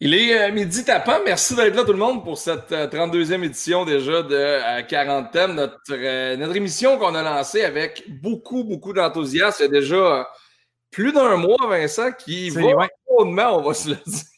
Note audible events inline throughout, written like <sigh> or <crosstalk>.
Il est euh, midi tapant. Merci d'être là tout le monde pour cette 32e euh, édition déjà de 40 thèmes. Notre, notre émission qu'on a lancée avec beaucoup, beaucoup d'enthousiasme. Il y a déjà plus d'un mois, Vincent, qui va ouais. on va se le dire.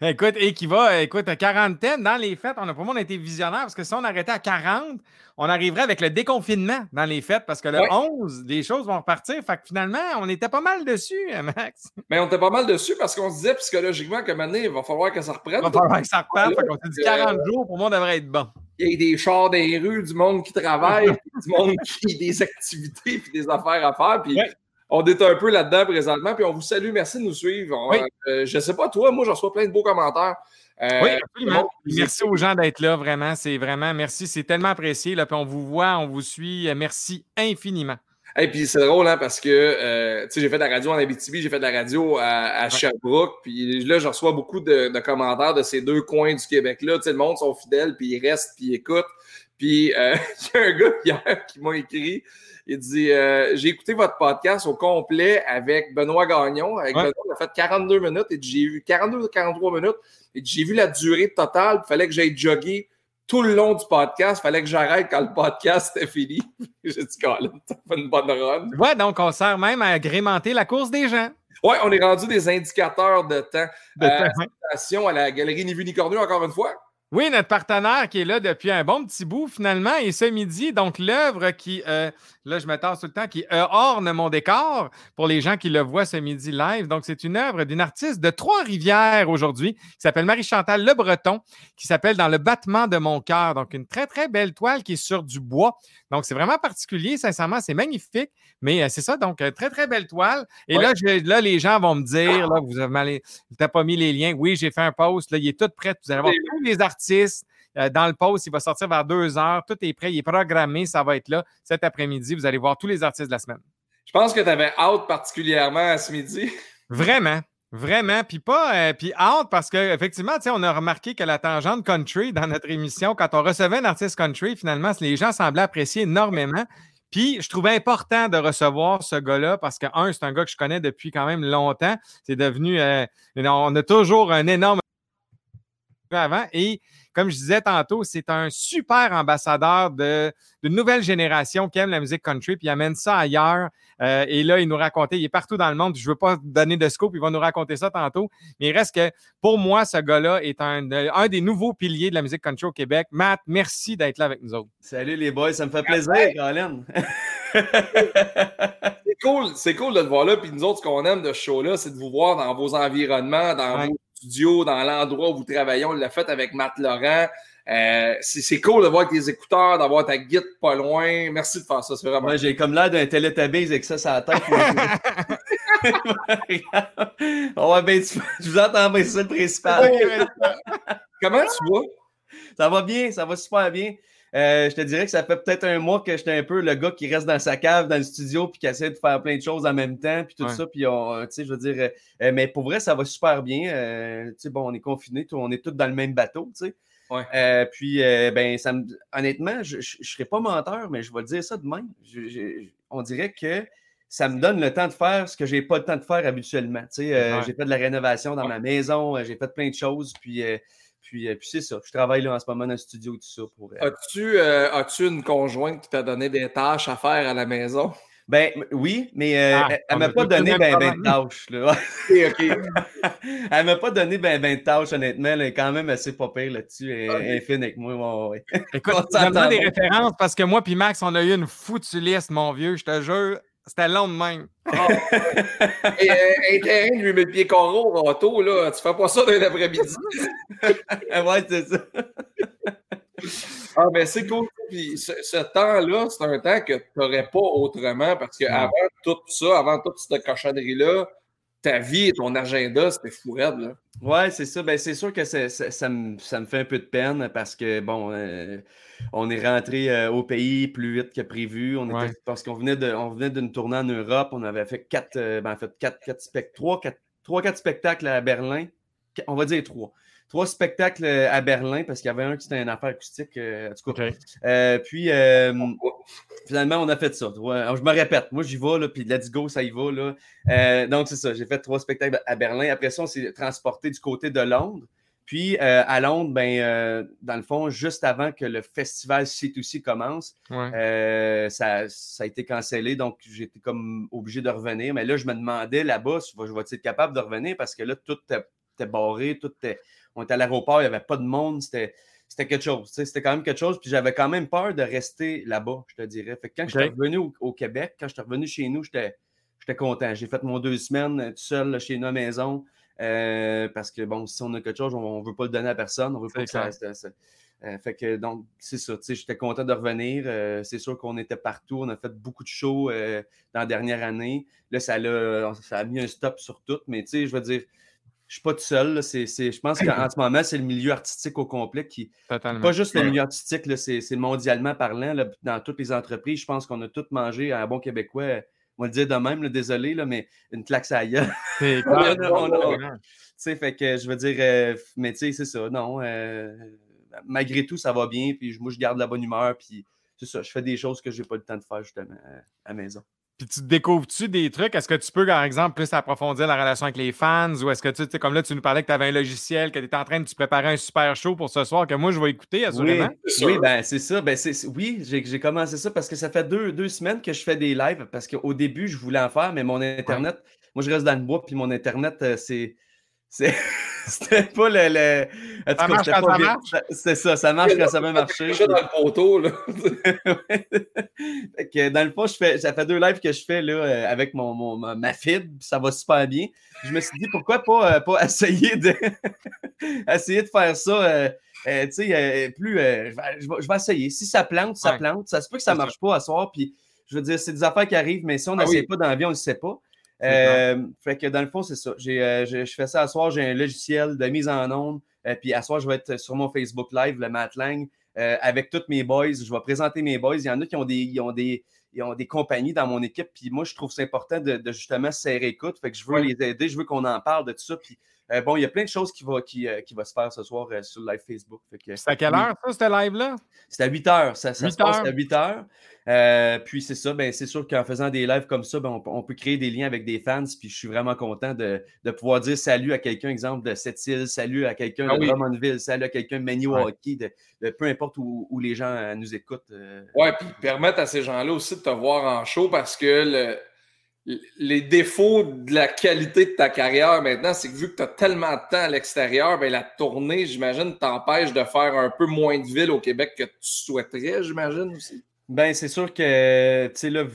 Écoute, et qui va, écoute, à 40 thèmes dans les fêtes, on a pour moi on a été visionnaire parce que si on arrêtait à 40, on arriverait avec le déconfinement dans les fêtes parce que le 11, les choses vont repartir. Fait que finalement, on était pas mal dessus, Max? Mais on était pas mal dessus parce qu'on se disait psychologiquement que maintenant, il va falloir que ça reprenne. Il va falloir que ça reprenne. Fait qu'on s'est dit 40 jours, pour moi, devrait être bon. Il y a des chars des rues, du monde qui travaille, <laughs> du monde qui a des activités puis des affaires à faire. Puis on est un peu là-dedans présentement. Puis on vous salue. Merci de nous suivre. Euh, je ne sais pas, toi, moi, je reçois plein de beaux commentaires. Euh, oui, absolument. Merci aux gens d'être là, vraiment. C'est vraiment merci. C'est tellement apprécié. Là, puis on vous voit, on vous suit. Merci infiniment. Et puis c'est drôle hein, parce que euh, j'ai fait de la radio en Abitibi, j'ai fait de la radio à, Sherbrooke, puis là je reçois beaucoup de, commentaires de ces deux coins du Québec là. Le monde sont fidèles, puis ils restent, puis ils écoutent. Puis <laughs> il y a un gars hier qui m'a écrit, il dit euh, J'ai écouté votre podcast au complet avec Benoît Gagnon. Avec Benoît, on a fait 42 minutes et j'ai vu 42 43 minutes. Et j'ai vu la durée totale. Il fallait que j'aille jogger tout le long du podcast. Il fallait que j'arrête quand le podcast était fini. <laughs> j'ai dit Colin, t'as fait une bonne run. Ouais, donc on sert même à agrémenter la course des gens. Ouais, on est rendu des indicateurs de temps. De euh, à la Galerie Ni Vu Ni encore une fois. Oui, notre partenaire qui est là depuis un bon petit bout finalement. Et ce midi, donc l'œuvre qui, euh, là je m'attends tout le temps, qui euh, orne mon décor pour les gens qui le voient ce midi live. Donc c'est une œuvre d'une artiste de Trois-Rivières aujourd'hui qui s'appelle Marie-Chantal Le Breton, qui s'appelle Dans le battement de mon cœur. Donc une très très belle toile qui est sur du bois. Donc c'est vraiment particulier, sincèrement, c'est magnifique. Mais euh, c'est ça, donc très très belle toile. Et là, là, les gens vont me dire, là, vous avez mal, pas mis les liens. Oui, j'ai fait un post, là, il est tout prêt. Vous allez voir tous les artistes euh, dans le post. Il va sortir vers deux heures. Tout est prêt, il est programmé. Ça va être là cet après-midi. Vous allez voir tous les artistes de la semaine. Je pense que tu avais hâte particulièrement à ce midi. Vraiment. Vraiment, puis pas, euh, puis hâte parce qu'effectivement, on a remarqué que la tangente country dans notre émission, quand on recevait un artiste country, finalement, les gens semblaient apprécier énormément. Puis je trouvais important de recevoir ce gars-là parce que, un, c'est un gars que je connais depuis quand même longtemps. C'est devenu, euh, on a toujours un énorme avant. Et comme je disais tantôt, c'est un super ambassadeur de, d'une nouvelle génération qui aime la musique country, puis il amène ça ailleurs. Euh, et là, il nous racontait, il est partout dans le monde. Je ne veux pas donner de scope, il va nous raconter ça tantôt. Mais il reste que, pour moi, ce gars-là est un, un des nouveaux piliers de la musique country au Québec. Matt, merci d'être là avec nous autres. Salut les boys, ça me fait plaisir, Colin. c'est cool, c'est cool de te voir là. Puis nous autres, ce qu'on aime de ce show-là, c'est de vous voir dans vos environnements, dans vos dans l'endroit où vous travaillez. On l'a fait avec Matt Laurent. Euh, c'est cool de voir tes écouteurs, d'avoir ta guide pas loin. Merci de faire ça, c'est vraiment. J'ai comme l'air d'un télétabise avec ça sur la tête. <laughs> ben, je vous entends bien, c'est le principal. Comment tu vas? Ça va bien, ça va super bien. Euh, je te dirais que ça fait peut-être un mois que j'étais un peu le gars qui reste dans sa cave, dans le studio, puis qui essaie de faire plein de choses en même temps, puis tout ça. Puis, tu sais, je veux dire, euh, mais pour vrai, ça va super bien. Euh, tu sais, bon, on est confinés, on est tous dans le même bateau, tu sais. puis, ben, ça me... honnêtement, je ne serais pas menteur, mais je vais dire ça de même. on dirait que ça me donne le temps de faire ce que je n'ai pas le temps de faire habituellement. Tu sais, J'ai fait de la rénovation dans ma maison, j'ai fait plein de choses, puis euh, puis, c'est ça. Je travaille là en ce moment dans le studio, tout ça. Pour, euh, As-tu, euh, as-tu une conjointe qui t'a donné des tâches à faire à la maison? Ben oui, mais ah, elle ne m'a pas donné ben, ben de tâches. Là. <laughs> OK, elle ne m'a pas donné ben, ben de tâches, honnêtement. Elle est quand même assez pas pire là-dessus. Elle, est fine avec moi. Ouais. Écoute, <laughs> donne des références parce que moi puis Max, on a eu une foutue liste, mon vieux. Je te jure, c'était long de même. Oh. Et un terrain de 8000 pieds carreaux au auto, là, tu fais pas ça dans l'après-midi. <laughs> ouais, c'est ça. ah, ben c'est cool. Puis ce, temps-là, c'est un temps que tu n'aurais pas autrement parce qu'avant tout ça, avant toute cette cochonnerie-là, ta vie et ton agenda, c'était fou là. Ouais, c'est ça. Ben, c'est sûr que ça, me, fait un peu de peine parce que, bon, euh, on est rentré euh, au pays plus vite que prévu. On était, Parce qu'on venait de, on venait d'une tournée en Europe. On avait fait quatre, euh, ben, fait quatre, quatre, trois, quatre, trois, quatre spectacles à Berlin. On va dire trois. Trois spectacles à Berlin parce qu'il y avait un qui était une affaire acoustique. en tout cas. puis finalement, on a fait ça. je me répète, moi j'y vais, là, puis let's go, ça y va. Là. donc c'est ça, j'ai fait trois spectacles à Berlin. Après ça, on s'est transporté du côté de Londres. Puis euh, à Londres, ben, euh, dans le fond, juste avant que le festival C2C commence, euh, ça, a été cancellé, donc j'étais comme obligé de revenir. Mais là, je me demandais là-bas, je vais être capable de revenir? Parce que là, tout était barré, tout était, on était à l'aéroport, il n'y avait pas de monde, c'était c'était quelque chose. C'était quand même quelque chose. Puis j'avais quand même peur de rester là-bas, je te dirais. Fait que quand je suis revenu au, Québec, quand je suis revenu chez nous, j'étais content. J'ai fait mon deux semaines tout seul chez nous à la maison. Euh, parce que, bon, si on a quelque chose, on ne veut pas le donner à personne. On veut pas que ça, euh, fait que, donc, c'est ça. J'étais content de revenir. Euh, c'est sûr qu'on était partout. On a fait beaucoup de shows dans la dernière année. Là, ça a, ça a mis un stop sur tout. Mais, tu sais, je veux dire, je ne suis pas tout seul. je pense qu'en ce moment, c'est le milieu artistique au complet qui. Pas juste le milieu artistique, c'est mondialement parlant. dans toutes les entreprises, je pense qu'on a tous mangé un bon québécois on va le dire de même, désolé, là, mais une claque à ailleurs. C'est <laughs> Tu fait que je veux dire, euh, mais tu sais, c'est ça, non. Euh, malgré tout, ça va bien, puis moi, je garde la bonne humeur, puis c'est ça, je fais des choses que je n'ai pas le temps de faire justement à la maison. Puis tu découvres-tu des trucs? Est-ce que tu peux, par exemple, plus approfondir la relation avec les fans? Ou est-ce que tu sais, comme là, tu nous parlais que tu avais un logiciel, que tu étais en train de te préparer un super show pour ce soir que moi je vais écouter, assurément? Oui, ben c'est ça. Ben, oui, j'ai commencé ça parce que ça fait deux, deux, semaines que je fais des lives parce qu'au début, je voulais en faire, mais mon Internet, moi je reste dans le bois, puis mon Internet, euh, c'est. <laughs> C'était pas le. le... Ça marche quand ça marche? C'est ça, ça marche quand ça va marcher. Je dans le poteau, là. <laughs> que, dans le fond, je fais, ça fait deux lives que je fais là, euh, avec mon, mon, ma fibre, ça va super bien. Je me suis dit, pourquoi pas, euh, pas <laughs> essayer, de essayer de faire ça. Euh, tu sais, plus. Je vais, je, vais, essayer. Si ça plante, ça plante. Ça se peut que ça marche pas à soir. Puis, je veux dire, c'est des affaires qui arrivent, mais si on ah n'essaie pas dans la vie, on ne le sait pas. Euh, fait que dans le fond, c'est ça. Euh, je fais ça à soir, j'ai un logiciel de mise en onde. Euh, puis à soir, je vais être sur mon Facebook Live, le Matt Lang, avec tous mes boys. Je vais présenter mes boys. Il y en a qui ont des, ont des, ont des compagnies dans mon équipe. Puis moi, je trouve ça important de, justement serrer écoute. Fait que je veux les aider, je veux qu'on en parle de tout ça. Puis bon, il y a plein de choses qui vont qui, qui va se faire ce soir sur le live Facebook. C'est à quelle heure, ça, ce live-là? C'est à 8 heures. Ça, se passe à 8 heures. Euh, puis c'est ça, ben, c'est sûr qu'en faisant des lives comme ça, ben, on, peut créer des liens avec des fans. Puis je suis vraiment content de, pouvoir dire salut à quelqu'un, exemple de cette île, salut à quelqu'un ah de Drummondville, salut à quelqu'un de Maniwaki, de, peu importe où, les gens euh, nous écoutent. Euh. Ouais, puis permettre à ces gens-là aussi de te voir en show parce que les défauts de la qualité de ta carrière maintenant, c'est que vu que tu as tellement de temps à l'extérieur, ben la tournée, j'imagine, t'empêche de faire un peu moins de villes au Québec que tu souhaiterais, j'imagine aussi. Ben, c'est sûr que, tu sais, là,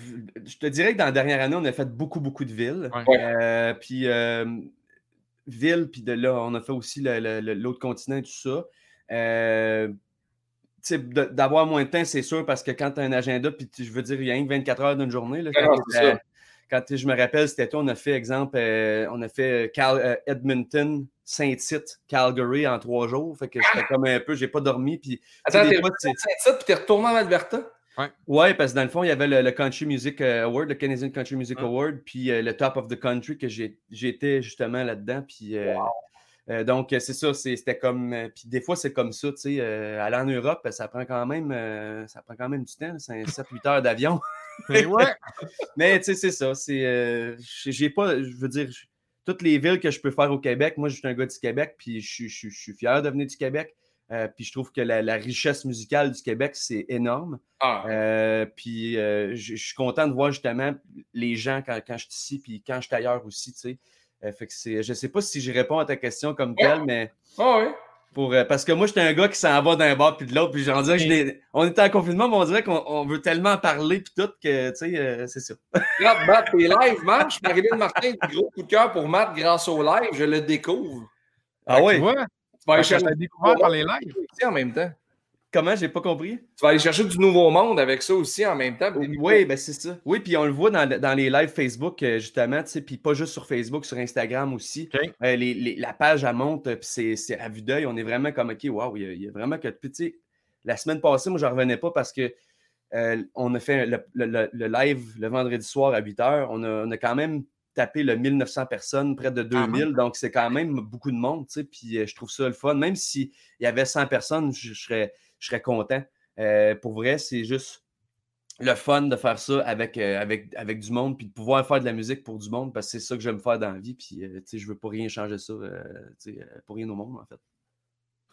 je te dirais que dans la dernière année, on a fait beaucoup, beaucoup de villes. Euh, puis, euh, villes, puis de là, on a fait aussi l'autre continent et tout ça. Euh, tu sais, d'avoir moins de temps, c'est sûr, parce que quand tu as un agenda, puis je veux dire, il y a rien que 24 heures d'une journée. Là, quand, je me rappelle, c'était toi, on a fait, exemple, on a fait Edmonton, Saint-Tite, Calgary en trois jours. Fait que j'étais comme un peu, j'ai pas dormi. Puis, Attends, t'es Saint-Tite, puis t'es retourné en Alberta? Ouais. parce que dans le fond, il y avait le, Country Music euh, Award, le Canadian Country Music Award, puis euh, le Top of the Country que j'étais justement là-dedans. Puis euh, donc, c'est ça, c'était comme. puis des fois, c'est comme ça, tu sais. aller en Europe, ça prend quand même, ça prend quand même du temps, c'est 7-8 heures d'avion. <laughs> ouais. <laughs> Mais tu sais, c'est ça. C'est, j'ai pas, je veux dire, toutes les villes que je peux faire au Québec, moi, je suis un gars du Québec, puis je, suis fier de venir du Québec. Euh, puis je trouve que la, richesse musicale du Québec, c'est énorme. Ah. Euh, puis euh, je, suis content de voir justement les gens quand, je suis ici, puis quand je suis ailleurs aussi, tu sais. Fait que c'est, je ne sais pas si je réponds à ta question comme telle, mais. Ah oui. Pour, parce que moi, j'étais un gars qui s'en va d'un bord puis de l'autre, puis j'en dirais on était en confinement, mais on dirait qu'on veut tellement parler puis tout que, tu sais, c'est ça. Regarde, <laughs> Matt, tes lives, man, je suis arrivé de Martin, gros coup de cœur pour Matt grâce au live, je le découvre. Ah oui? vas aller chercher découvert par les lives en même temps. Comment? J'ai pas compris. Tu vas aller chercher du nouveau monde avec ça aussi en même temps. Oui, ben c'est ça. Oui, puis on le voit dans, dans les lives Facebook, euh, justement, tu sais, puis pas juste sur Facebook, sur Instagram aussi. Euh, les, la page, elle monte, puis c'est à vue d'œil. On est vraiment comme, OK, waouh, il, y, a vraiment que. Puis, tu sais, la semaine passée, moi, je revenais pas parce que euh, on a fait le, live le vendredi soir à 8 h. On a, on a quand même taper le 1900 personnes, près de 2000. donc, c'est quand même beaucoup de monde, tu sais. Puis je trouve ça le fun. Même s'il y avait 100 personnes, je, serais, je serais content. pour vrai, c'est juste le fun de faire ça avec, avec, avec du monde, puis de pouvoir faire de la musique pour du monde, parce que c'est ça que j'aime faire dans la vie. Puis, sais, je veux pas rien changer ça, pour rien au monde, en fait.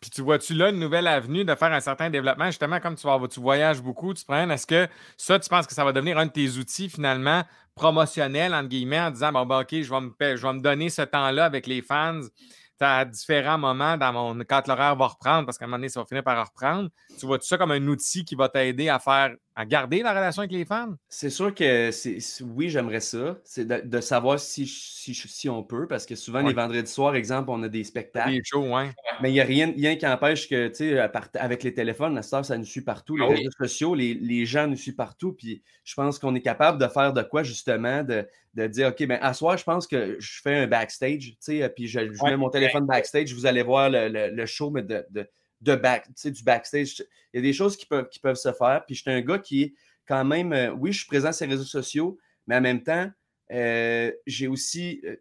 Puis tu vois-tu là une nouvelle avenue de faire un certain développement? Justement, comme tu, vas, tu voyages beaucoup, tu prends, est-ce que ça, tu penses que ça va devenir un de tes outils finalement promotionnels, entre guillemets, en disant, bon, ben, OK, je vais, me, je vais me donner ce temps-là avec les fans à différents moments dans mon, quand l'horaire va reprendre, parce qu'à un moment donné, ça va finir par reprendre. Tu vois tout ça comme un outil qui va t'aider à faire à garder la relation avec les fans? C'est sûr que c'est, oui, j'aimerais ça. C'est de, savoir si, si, si, on peut, parce que souvent, les vendredis soirs, exemple, on a des spectacles. Des shows, ouais. Mais il n'y a rien, rien qui empêche que, tu sais, avec les téléphones, la star, ça nous suit partout. Les ah réseaux sociaux, les, les, gens nous suivent partout. Puis je pense qu'on est capable de faire de quoi, justement, de, de dire, OK, bien, à soir, je pense que je fais un backstage, tu sais, puis je, mets mon téléphone backstage, vous allez voir le, le, show, mais de, de de back, du backstage. Il y a des choses qui peuvent, qui peuvent se faire. Puis je suis un gars qui est quand même, euh, oui, je suis présent sur les réseaux sociaux, mais en même temps, euh, j'ai aussi euh,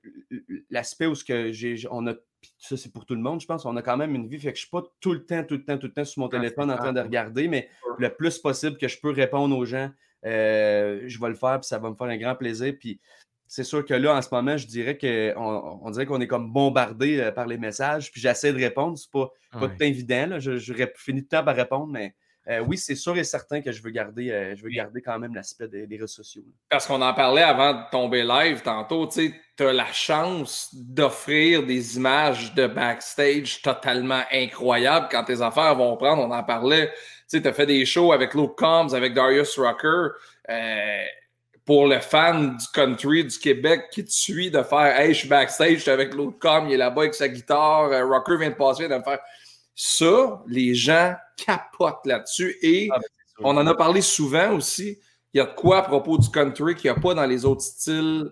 l'aspect où ce que j'ai, on a, ça c'est pour tout le monde, je pense, on a quand même une vie, fait que je suis pas tout le temps, tout le temps, tout le temps sur mon ah, téléphone en train de regarder, mais le plus possible que je peux répondre aux gens, je vais le faire, puis ça va me faire un grand plaisir. Puis c'est sûr que là, en ce moment, je dirais qu'on on dirait qu'on est comme bombardé euh, par les messages, puis j'essaie de répondre. C'est pas, pas tout évident. Là. Je, je finis de temps par répondre, mais euh, oui, c'est sûr et certain que je veux garder, euh, je veux garder quand même l'aspect des, réseaux sociaux. Parce qu'on en parlait avant de tomber live tantôt, tu as la chance d'offrir des images de backstage totalement incroyables quand tes affaires vont prendre. On en parlait, tu as fait des shows avec Luke Combs, avec Darius Rucker pour le fan du country du Québec qui te suit de faire Hey, je suis backstage, je suis avec l'autre com, il est là-bas avec sa guitare, euh, Rocker vient de passer, de me faire. Ça, les gens capotent là-dessus et ah, ben, on en a parlé souvent aussi. Il y a de quoi à propos du country qu'il n'y a pas dans les autres styles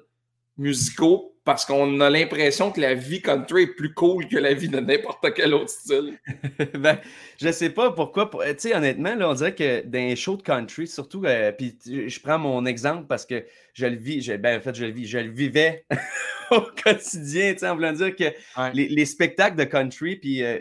musicaux parce qu'on a l'impression que la vie country est plus cool que la vie de n'importe quel autre style. <laughs> ben, je sais pas pourquoi. Tu sais, honnêtement, là, on dirait que dans les shows de country, surtout, euh, puis je prends mon exemple parce que je le vis, ben, en fait, je le vis, je le vivais <laughs> au quotidien, tu sais, en voulant dire que les, spectacles de country, puis euh,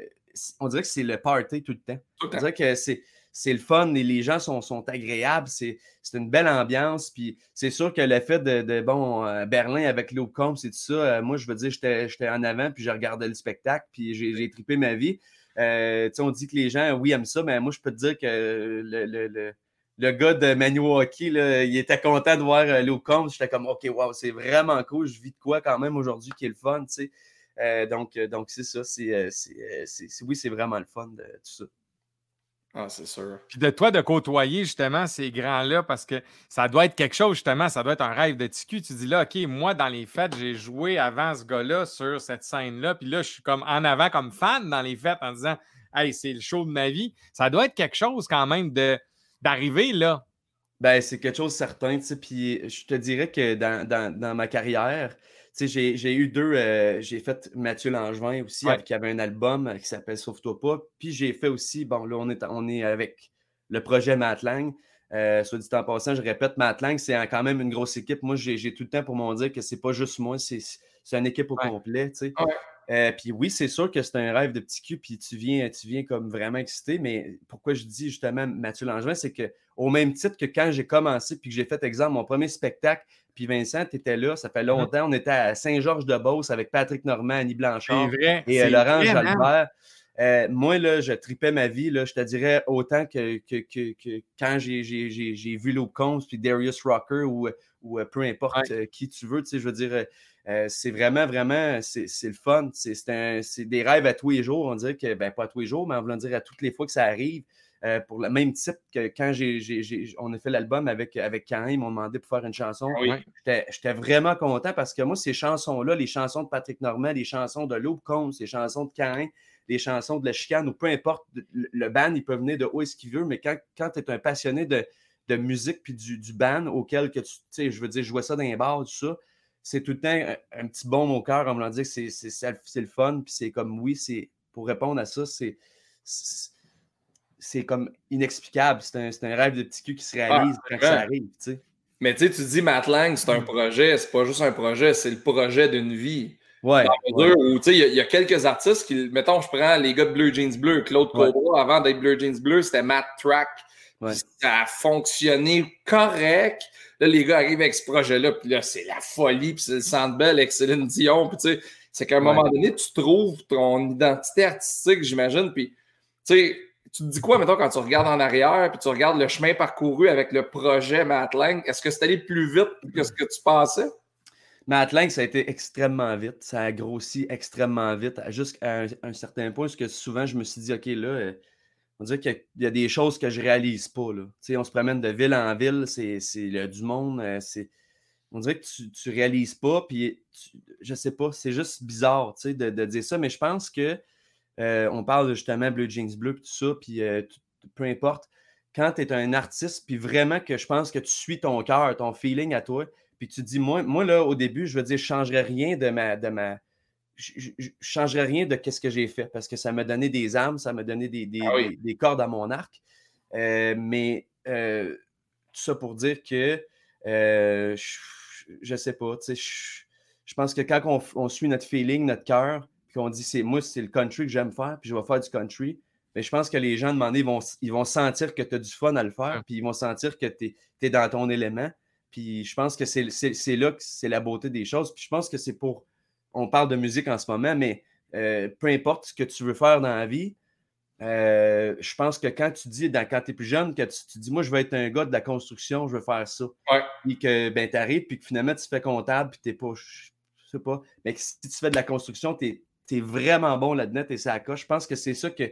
on dirait que c'est le party tout le temps. Tout le temps. On dirait que c'est c'est le fun et les gens sont, agréables. C'est une belle ambiance. C'est sûr que le fait de, bon, euh, Berlin avec Combs et tout ça, euh, moi, je veux dire, j'étais en avant, puis je regardais le spectacle, puis j'ai trippé ma vie. Euh, on dit que les gens, oui, aiment ça, mais moi, je peux te dire que le, le, gars de Maniwaki, là, il était content de voir Combs. J'étais comme, OK, wow, c'est vraiment cool. Je vis de quoi quand même aujourd'hui qui est le fun, tu donc c'est ça. C'est, oui, c'est vraiment le fun de tout ça. Ah, c'est sûr. Puis de toi, de côtoyer justement ces grands-là, parce que ça doit être quelque chose, justement, ça doit être un rêve de TQ. Tu dis là, OK, moi, dans les fêtes, j'ai joué avant ce gars-là sur cette scène-là, puis là, je suis comme en avant comme fan dans les fêtes en disant, Hey, c'est le show de ma vie. Ça doit être quelque chose quand même de, d'arriver là. Ben, c'est quelque chose de certain, tu sais. Puis je te dirais que dans, dans, dans ma carrière, j'ai eu deux. Euh, j'ai fait Mathieu Langevin aussi, qui avait un album euh, qui s'appelle Sauve-toi pas. Puis j'ai fait aussi, bon, là, on est, on est avec le projet Matlang. Euh, soit dit en passant, je répète, Matlang, c'est quand même une grosse équipe. Moi, j'ai tout le temps pour m'en dire que c'est pas juste moi, c'est une équipe au complet. Tu sais. puis oui, c'est sûr que c'est un rêve de petit cul, puis tu viens, tu viens comme vraiment excité, mais pourquoi je dis justement Mathieu Langevin, c'est que au même titre que quand j'ai commencé, puis que j'ai fait, exemple, mon premier spectacle, puis Vincent, tu étais là, ça fait uh-huh. longtemps. On était à Saint-Georges-de-Beauce avec Patrick Normand, Annie Blanchard et euh, Laurent Jalbert. Euh, moi, là, je tripais ma vie. Là, je te dirais autant que, que, quand j'ai vu Luke Combs puis Darius Rocker ou, ou euh, peu importe qui tu veux. Je veux dire, c'est vraiment, vraiment, c'est le fun. C'est des rêves à tous les jours. On dirait que, ben pas à tous les jours, mais on veut dire à toutes les fois que ça arrive. Euh, pour le même type que quand on a fait l'album avec, avec ils m'ont demandé pour faire une chanson. J'étais vraiment content parce que moi, ces chansons-là, les chansons de Patrick Normand, les chansons de Luke Combs, les chansons de Cain, les chansons de La Chicane, ou peu importe, le band, il peut venir de où est-ce qu'il veut, mais quand, quand tu es un passionné de, musique puis du, du band auquel que tu sais, je veux dire, je vois ça dans les bars, tout ça, c'est tout le temps un, petit bon au cœur en me disant que c'est le fun, puis c'est comme oui, c'est pour répondre à ça, c'est c'est comme inexplicable. C'est un, un, rêve de petit cul qui se réalise ah, quand ça arrive. Mais tu sais, tu dis Matt Lang, c'est un Mm. projet, c'est pas juste un projet, c'est le projet d'une vie. Ouais. Ouais. il y a- il y, a quelques artistes qui, mettons, je prends les gars de Blue Jeans Bleu, Claude Ouais. Cobra, avant d'être Blue Jeans Bleu, c'était Matt Track. Ouais. Ça a fonctionné correct. Là, les gars arrivent avec ce projet-là, puis là, c'est la folie, puis c'est le Centre Bell avec Céline Dion, puis tu sais, c'est qu'à un moment donné, tu trouves ton identité artistique, j'imagine, puis tu sais, tu te dis quoi, mettons, quand tu regardes en arrière, puis tu regardes le chemin parcouru avec le projet Matt Lang, est-ce que c'est allé plus vite que ce que tu pensais? Matt Lang, ça a été extrêmement vite. Ça a grossi extrêmement vite, jusqu'à un, un certain point, parce que souvent, je me suis dit, OK, là, euh, on dirait qu'il y a- des choses que je réalise pas. Là. On se promène de ville en ville, c'est du monde. euh, c'est on dirait que tu, tu réalises pas, puis tu- je sais pas, c'est juste bizarre de, de dire ça, mais je pense que euh, on parle justement Blue Jeans Bleu, tout ça, puis euh, peu importe. Quand tu es un artiste, puis vraiment que je pense que tu suis ton cœur, ton feeling à toi, puis tu te dis, moi, moi là, au début, je veux dire, je ne changerais rien de ma. De ma je changerais rien de ce que j'ai fait parce que ça m'a donné des armes, ça m'a donné des, des- Ah oui. des- des cordes à mon arc. Euh, mais tout ça pour dire que je, je sais pas, tu sais, je, je pense que quand on, suit notre feeling, notre cœur, qu'on dit c'est moi, c'est le country que j'aime faire, puis je vais faire du country, mais je pense que les gens, de demander, ils vont, ils vont sentir que tu as du fun à le faire, puis ils vont sentir que tu es, dans ton élément. Puis je pense que c'est là que c'est la beauté des choses. Puis je pense que c'est pour. On parle de musique en ce moment, mais euh, peu importe ce que tu veux faire dans la vie, euh, je pense que quand tu dis, dans- quand tu es plus jeune, que tu, tu dis, moi, je veux être un gars de la construction, je veux faire ça. Ouais. Puis que ben, tu arrives, puis que finalement, tu fais comptable, puis tu pas. Je sais pas. Mais si tu fais de la construction, tu es, vraiment bon là-dedans, tu es ça coche. Je pense que c'est ça que.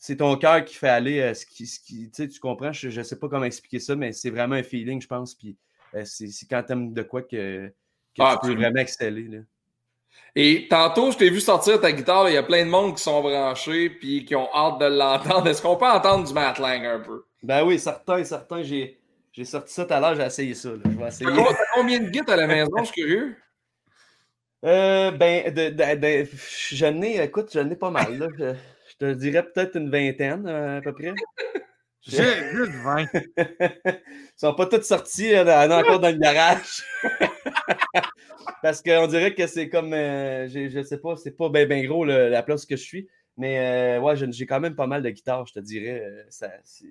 C'est ton cœur qui fait aller euh, ce qui. Ce qui tu sais, tu comprends, je ne sais pas comment expliquer ça, mais c'est vraiment un feeling, je pense. Puis euh, c'est quand tu aimes de quoi que, que Ah, tu peux vraiment exceller. Là. Et tantôt, je t'ai vu sortir ta guitare, il y a plein de monde qui sont branchés puis qui ont hâte de l'entendre. Est-ce qu'on peut entendre du Matt Lang un peu? Ben oui, certain, certain. J'ai j'ai sorti ça tout à l'heure, j'ai essayé ça. là. Je vais essayer. T'as t'as combien de guides à la maison? Je suis curieux? Euh, ben, de, de, de- je n'ai, écoute, je n'ai pas mal. Là. Je, je te dirais peut-être une vingtaine euh, à peu près. J'ai juste 20. Ils sont pas toutes sortis, en a encore dans le garage. <laughs> Parce qu'on dirait que c'est comme, euh, je sais pas, c'est pas bien ben gros le- la place que je suis. Mais euh, ouais, j'ai quand même pas mal de guitares, je te dirais. euh, ça, c'est,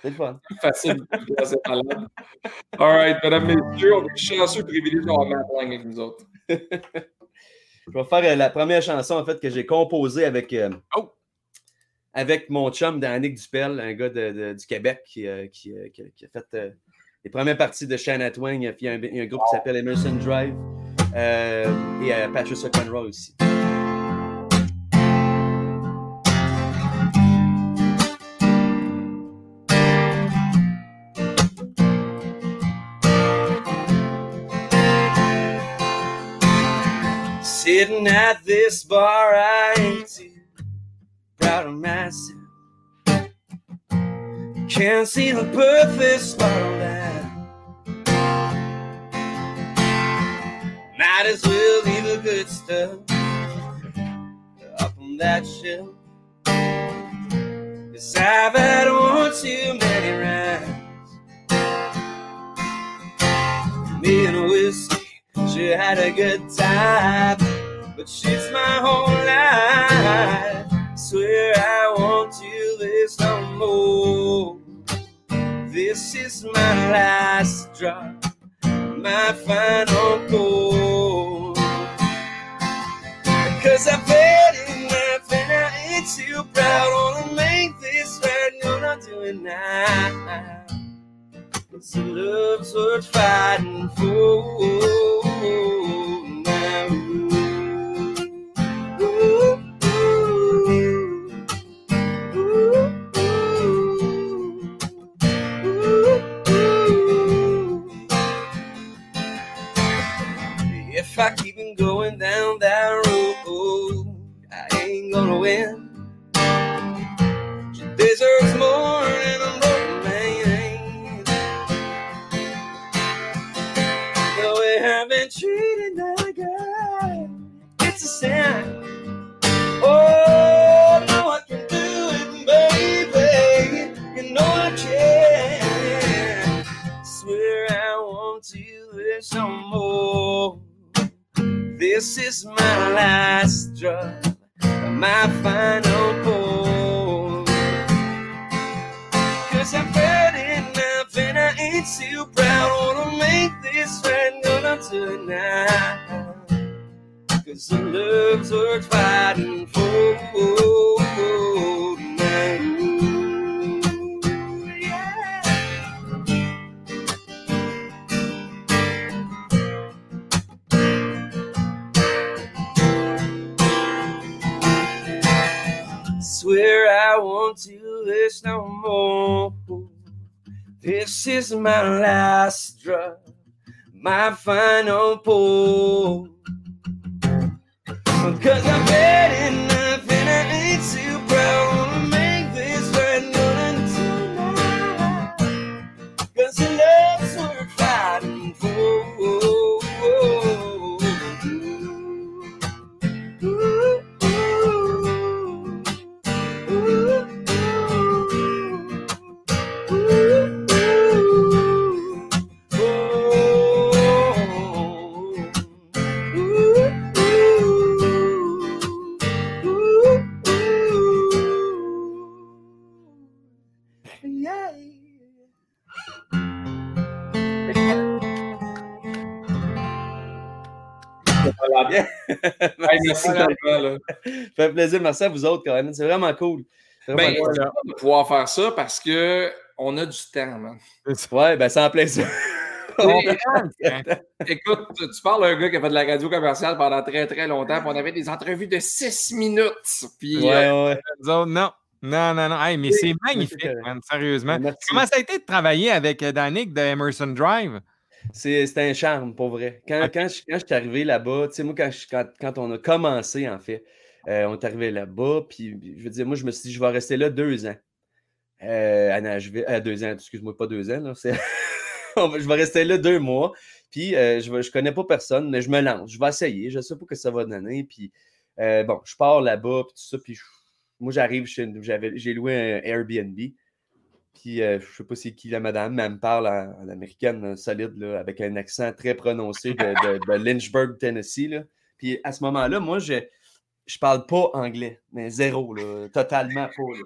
c'est le fun. Facile. C'est malade. All right, mesdames, messieurs, on est chanceux privilégiés d'avoir Matt Lang avec nous autres. <laughs> Je vais faire euh, la première chanson en fait que j'ai composée avec, euh, Oh! avec mon chum Danick Dupel, un gars de- de- du Québec qui, euh, qui, euh, qui a- qui a fait les premières parties de Shania Twain. Il y a, un, il y a un groupe qui s'appelle Emerson Drive et Patricia Conroy aussi. Sitting at this bar, I ain't too proud of myself. Can't see the purpose of that. Might as well leave the good stuff up on that shelf. Cause I've had one too many rounds. Me and whiskey sure had a good time, but she's my whole life. Swear I won't do this no more. This is my last drop, my final goal. Cause I've had enough and I ain't too proud. Wanna make this right, no, not doing now. It's the love's worth fighting for If I keep on going down that road, I ain't gonna win. She deserves more than a broken man. The way I've been treated that girl, it's a sin. Oh, no, I can do it, baby. You know I can. Swear I won't do this no more. This is my last drop, my final pull. Cause I've had enough and I ain't too proud. Wanna make this right gonna tonight. Cause the love's worth fighting for. Won't do this no more. This is my last drop, my final pull. Cause I've had enough and I ain't too proud <laughs> Hey, merci tellement, là. Ça fait plaisir. Merci à vous autres, quand même. C'est vraiment cool. C'est vraiment Ben, cool. de pouvoir faire ça parce que on a du temps, man. Ouais, ben, plaît <laughs> ça. Écoute, tu parles d'un gars qui a fait de la radio commerciale pendant très très longtemps, puis on avait des entrevues de 6 minutes. Puis Ouais, euh, ouais. Nous autres, non. Non, non, non. Hey, mais c'est c'est magnifique, man, sérieusement. Merci. Comment ça a été de travailler avec euh, Danick de Emerson Drive? C'est un charme, pour vrai. Quand, Ah. quand, je, quand je suis arrivé là-bas, tu sais, moi, quand, je- quand, quand on a commencé, en fait, euh, on est arrivé là-bas, puis je veux dire, moi, je me suis dit, je vais rester là deux ans. Euh, à Nashville, euh, deux ans, excuse-moi, pas deux ans, là, <laughs> je vais rester là deux mois, puis euh, je ne connais pas personne, mais je me lance, je vais essayer, je ne sais pas ce que ça va donner, puis bon, je pars là-bas, puis tout ça, puis je- moi, j'arrive, j'ai loué un Airbnb, puis euh, je sais pas c'est qui la madame, mais elle me parle en, en américaine euh, solide, là, avec un accent très prononcé de, de- de <laughs> Lynchburg, Tennessee. Là. Puis à ce moment-là, moi, je je parle pas anglais, mais zéro, là, totalement pas. Là.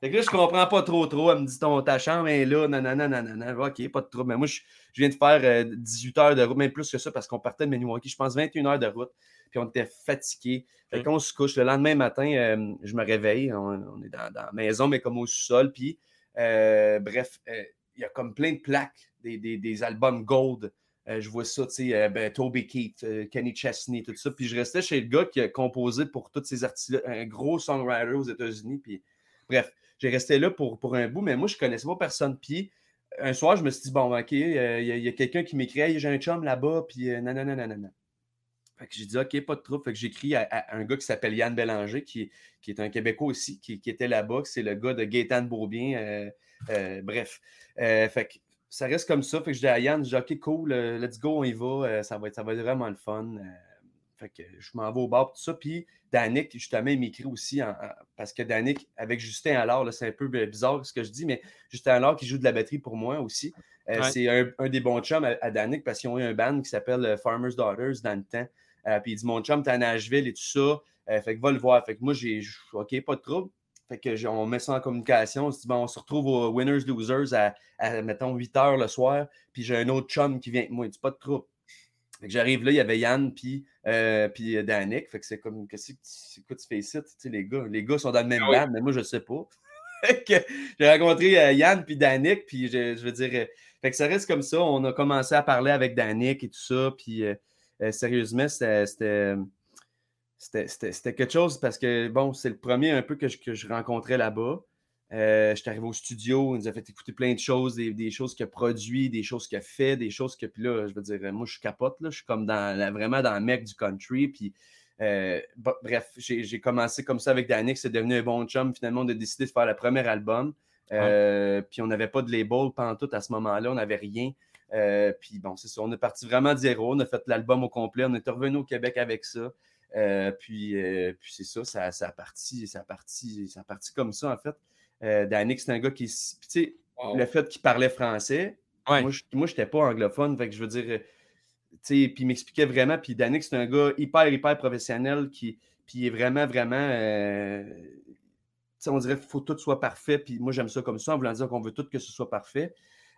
Fait que là, je comprends pas trop trop. Elle me dit ton, ta chambre est là, nanana, nanana. Ok, pas de trouble. Mais moi, je, je viens de faire euh, 18 heures de route, même plus que ça, parce qu'on partait de Maniwaki, je pense 21 heures de route. Puis on était fatigués. Fait qu'on se couche. Le lendemain matin, euh, je me réveille. On, on est dans, dans la maison, mais comme au sous-sol. Puis, euh, bref, euh, il y a comme plein de plaques, des, des- albums gold. Euh, je vois ça, tu sais, euh, ben, Toby Keith, euh, Kenny Chesney, tout ça. Puis je restais chez le gars qui a composé pour tous ces artistes-là, un gros songwriter aux États-Unis. Puis bref, j'ai resté là pour, pour un bout, mais moi, je connaissais pas personne. Puis un soir, je me suis dit, bon, OK, euh, il y a, quelqu'un qui m'écrit, j'ai un chum là-bas, puis euh, nanana, nanana. Fait que j'ai dit, OK, pas de trouble. Fait que j'écris à, à un gars qui s'appelle Yann Bélanger, qui, qui est un Québécois aussi, qui, qui était là-bas, c'est le gars de Gaétan Beaubien. euh, euh, bref. Euh, fait que ça reste comme ça. Fait que je dis à Yann, je dis, OK, cool, let's go, on y va. ça, va être, ça va être vraiment le fun. fait que je m'en vais au bar, tout ça. Puis Danick, justement, il m'écrit aussi, en- en- parce que Danick, avec Justin Allard, c'est un peu bizarre ce que je dis, mais Justin Allard qui joue de la batterie pour moi aussi. Ouais. C'est un, un des bons chums à, à Danick parce qu'ils ont eu un band qui s'appelle Farmer's Daughters dans le temps. Euh, puis il dit Mon chum, t'es à Nashville et tout ça. Euh, fait que va le voir. Fait que moi, j'ai OK, pas de trouble. Fait que on met ça en communication. On se dit, bon, on se retrouve au Winners Losers à, à, mettons, 8 heures le soir. Puis j'ai un autre chum qui vient avec moi. Il dit pas de trouble. Fait que j'arrive là, il y avait Yann puis, euh, puis Danick. Fait que c'est comme, qu'est-ce que tu- quoi tu fais ici? Tu sais, les gars, les gars sont dans le même Ah oui. band, mais moi, je sais pas. <laughs> Fait que j'ai rencontré euh, Yann puis Danick, puis je, je veux dire, euh, fait que ça reste comme ça. On a commencé à parler avec Danick et tout ça, puis euh, sérieusement, c'était- c'était quelque chose parce que, bon, c'est le premier un peu que je, que je rencontrais là-bas. Euh, J'étais arrivé au studio, il nous a fait écouter plein de choses, des, des choses qu'il a produit, des choses qu'il a fait, des choses que, puis là, je veux dire, moi, je capote, là, je suis comme dans, vraiment dans le mec du country, puis euh, bref, j'ai commencé comme ça avec Danick, c'est devenu un bon chum, finalement, on a décidé de faire le premier album, Euh, puis on n'avait pas de label tout à ce moment-là, on n'avait rien, Euh, puis bon, c'est ça, on est parti vraiment de zéro, on a fait l'album au complet, on est revenu au Québec avec ça, euh, puis, euh, puis c'est ça, ça, ça a parti, ça a parti, ça a parti comme ça, en fait. Euh, Danick, c'est un gars qui. Tu sais, Wow. le fait qu'il parlait français, Moi, je n'étais pas anglophone, fait que je veux dire, tu sais, puis il m'expliquait vraiment. Puis Danick, c'est un gars hyper, hyper professionnel qui puis est vraiment, vraiment. Euh, on dirait qu'il faut que tout soit parfait. Puis moi, j'aime ça comme ça, en voulant dire qu'on veut tout que ce soit parfait.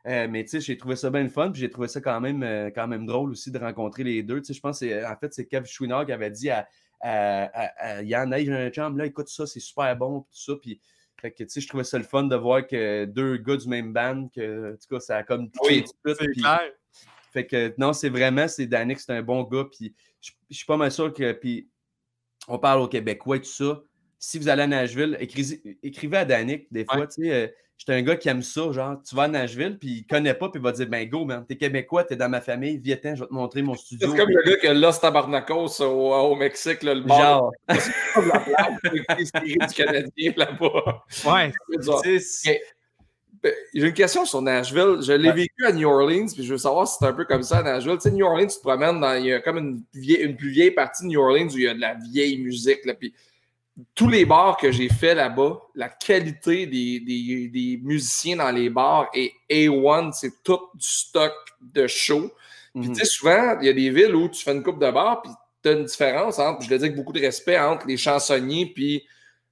Euh, mais tu sais, j'ai trouvé ça bien fun, puis j'ai trouvé ça quand même, euh, quand même drôle aussi de rencontrer les deux. Tu sais, je pense que en fait, c'est Kev Chouinard qui avait dit à, à, Yann, hey, j'ai un chum, là, écoute ça, c'est super bon, tout ça. Puis, fait que, tu sais, je trouvais ça le fun de voir que deux gars du même band, que, en tout cas, ça a comme oui, puis, Fait que, non, c'est vraiment, c'est Danick, c'est un bon gars, puis je, suis pas mal sûr que, puis on parle au Québécois et tout ça. Si vous allez à Nashville, écrivez, à Danick, des fois, tu sais, euh, J'étais un gars qui aime ça, genre, tu vas à Nashville, puis il connaît pas, puis il va dire, ben go, man, t'es Québécois, t'es dans ma famille, viens, je vais te montrer mon studio. C'est comme le gars qui a Los Tabarnacos au, au Mexique, là, le bar. Genre. <laughs> du Canadien là-bas. Ouais. <laughs> Ben, j'ai une question sur Nashville. Je l'ai vécu à New Orleans, puis je veux savoir si c'est un peu comme ça à Nashville. Tu sais, New Orleans, tu te promènes dans. Il y a comme une, vieille, une plus vieille partie de New Orleans où il y a de la vieille musique. Là, puis tous les bars que j'ai fait là-bas, la qualité des, musiciens dans les bars est A1, c'est tout du stock de show. Puis tu sais, mhm. souvent, il y a des villes où tu fais une coupe de bars, puis tu as une différence entre, je le dis avec beaucoup de respect, entre les chansonniers puis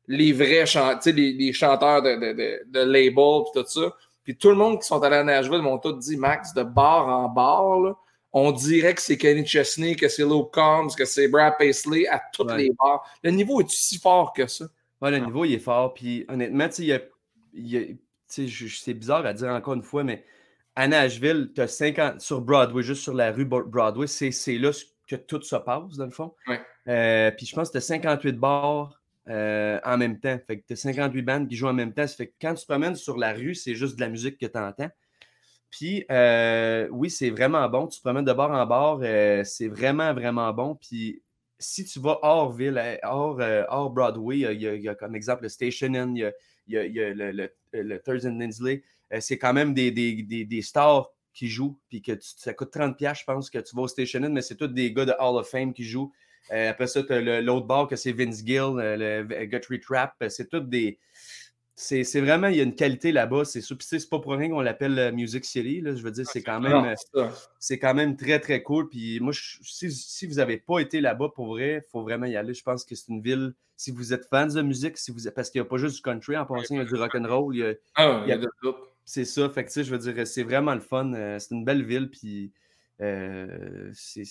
les vrais chanteurs, les, les, chanteurs de, de, de, label, puis tout ça. Puis tout le monde qui sont allés à Nashville m'ont tout dit, Max, de bar en bar, là, on dirait que c'est Kenny Chesney, que c'est Luke Combs, que c'est Brad Paisley à toutes les bars. Le niveau est si fort que ça? Ouais, le niveau, il est fort. Puis honnêtement, c'est bizarre à dire encore une fois, mais à Nashville, tu as 50 sur Broadway, juste sur la rue Broadway, c'est là que tout se passe, dans le fond. Euh, puis je pense que tu as 58 bars euh, en même temps. Fait que tu as 58 bandes qui jouent en même temps. Ça fait que quand tu te promènes sur la rue, c'est juste de la musique que tu entends. Puis, euh, oui, c'est vraiment bon. Tu te promènes de bord en bord. Euh, c'est vraiment, vraiment bon. Puis, si tu vas hors ville, euh, hors, Broadway, il y, a, comme exemple le Station Inn, il y a, le, le, le Thursday Lindsley. c'est quand même des, des, stars qui jouent. Puis, que ça coûte 30$, je pense, que tu vas au Station Inn, mais c'est tous des gars de Hall of Fame qui jouent. après ça, tu as l'autre bar que c'est Vince Gill, le Guthrie Trap. C'est tous des c'est vraiment, il y a une qualité là-bas. C'est c'est pas pour rien qu'on l'appelle euh, Music City. Là. Je veux dire, ah, c'est quand même euh, c'est quand même très, très cool. Puis moi, si, vous n'avez pas été là-bas pour vrai, il faut vraiment y aller. Je pense que c'est une ville, si vous êtes fans de musique, si vous parce qu'il n'y a pas juste du country en passant, il y a du rock'n'roll. Il y a, ah, il y a, C'est ça. Fait que, je veux dire, c'est vraiment le fun. Euh, c'est une belle ville. Puis c'est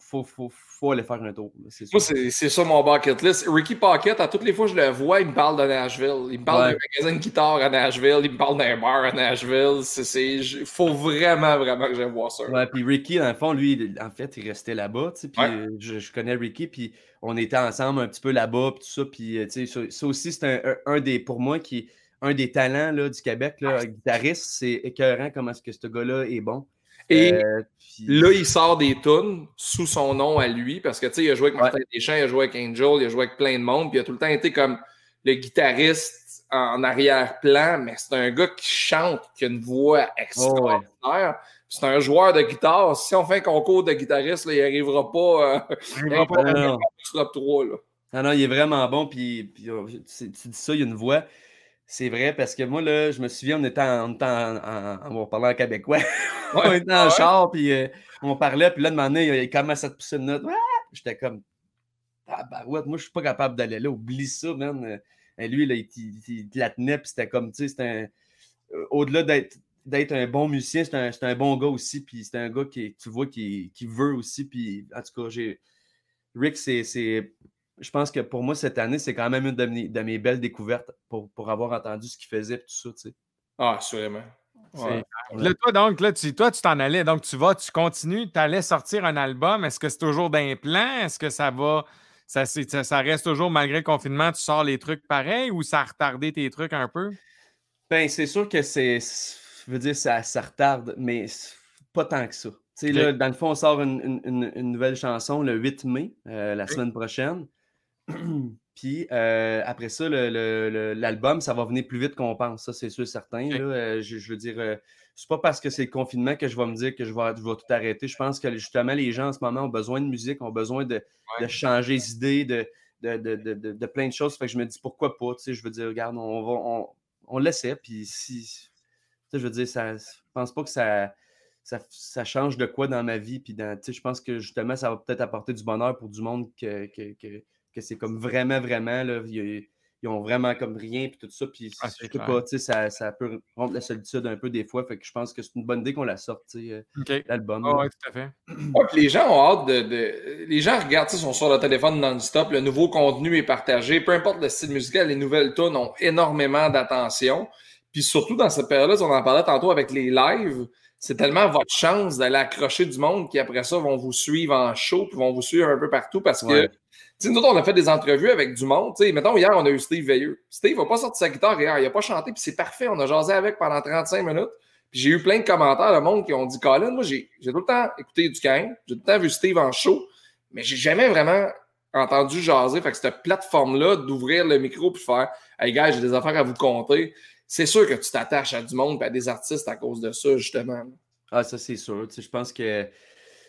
faut, faut, faut, aller faire un tour. Moi, c'est ça mon bucket list. Ricky Pocket, à toutes les fois que je le vois, il me parle de Nashville. Il me parle d'un magasin de guitare à Nashville. Il me parle d'un bar à Nashville. Il faut vraiment, vraiment que j'aille voir ça. Ouais, puis Ricky, dans le fond, lui, en fait, il restait là-bas. Puis je, connais Ricky, puis on était ensemble un petit peu là-bas, puis tout ça. Puis ça, aussi, c'est un, des, pour moi, qui un des talents là, du Québec, là, guitariste. C'est écœurant comment est-ce que ce gars-là est bon. Et euh, là, il sort des tunes sous son nom à lui parce que, tu sais, il a joué avec Martin Deschamps, il a joué avec Angel, il a joué avec plein de monde, puis il a tout le temps été comme le guitariste en arrière-plan, mais c'est un gars qui chante, qui a une voix extraordinaire. C'est un joueur de guitare. Si on fait un concours de guitariste, là, il n'arrivera pas, euh, il arrivera pas top 3. Là. Non, non, il est vraiment bon. Puis, puis oh, tu, tu, dis ça, il y a une voix. C'est vrai, parce que moi, là, je me souviens, on était en, on en, en québécois. <laughs> on était en char, puis euh, on parlait, puis là, de moment il commence à te pousser une note. J'étais comme, ah, bah ouais, moi, je suis pas capable d'aller là, oublie ça, man. Euh, et lui, là, il, il, la tenait, puis c'était comme, tu sais, c'était un. Euh, au-delà d'être d'être un bon musicien, c'est un, un, bon gars aussi, puis c'est un gars qui, tu vois, qui, qui veut aussi, puis en tout cas, j'ai. Rick, c'est je pense que pour moi, cette année, c'est quand même une de mes, belles découvertes pour, pour, avoir entendu ce qu'il faisait et tout ça, tu sais. Ah, assurément. Là, toi, donc, là, tu, toi, tu t'en allais. Donc, tu vas, tu continues, tu allais sortir un album. Est-ce que c'est toujours d'un plan? Est-ce que ça va. Ça, ça, reste toujours, malgré le confinement, tu sors les trucs pareils ou ça a retardé tes trucs un peu? Ben, c'est sûr que c'est. Je veux dire, ça, ça retarde, mais pas tant que ça. Tu sais, là, dans le fond, on sort une, une, nouvelle chanson le 8 mai, euh, la semaine prochaine. <clears throat> Puis euh, après ça, l'album, ça va venir plus vite qu'on pense. Ça, c'est sûr certain. Euh, je, veux dire, euh, c'est pas parce que c'est le confinement que je vais me dire que je vais, tout arrêter. Je pense que justement, les gens en ce moment ont besoin de musique, ont besoin de, changer d'idée, de, de, plein de choses. Fait que je me dis pourquoi pas. je veux dire, regarde, on va on, on l'essaie. Puis si je veux dire, ça, je pense pas que ça, ça, change de quoi dans ma vie. Puis je pense que justement, ça va peut-être apporter du bonheur pour du monde que, que, c'est comme vraiment, vraiment. Là, ils ont vraiment comme rien, puis tout ça. Puis ah, je sais pas, ça, ça peut rendre la solitude un peu des fois. Fait que je pense que c'est une bonne idée qu'on la sorte, euh, l'album. oui, tout à fait. les gens ont hâte de. Les gens regardent, ils sont sur le téléphone non-stop, le nouveau contenu est partagé. Peu importe le style musical, les nouvelles tunes ont énormément d'attention. Puis surtout dans cette période-là, on en parlait tantôt avec les lives, c'est tellement votre chance d'aller accrocher du monde qui après ça vont vous suivre en show, puis vont vous suivre un peu partout parce que sais, nous, on a fait des entrevues avec du monde. sais, mettons, hier, on a eu Steve Veilleux. Steve n'a pas sorti sa guitare hier. Il n'a pas chanté, puis c'est parfait. On a jasé avec pendant 35 minutes. Puis j'ai eu plein de commentaires de monde qui ont dit Colin, moi, j'ai tout le temps écouté du Kane. J'ai tout le temps vu Steve en show. Mais j'ai jamais vraiment entendu jaser. Fait que cette plateforme-là d'ouvrir le micro puis faire Hey, gars, j'ai des affaires à vous compter. C'est sûr que tu t'attaches à du monde et à des artistes à cause de ça, justement. Ah, ça, c'est sûr. Je pense que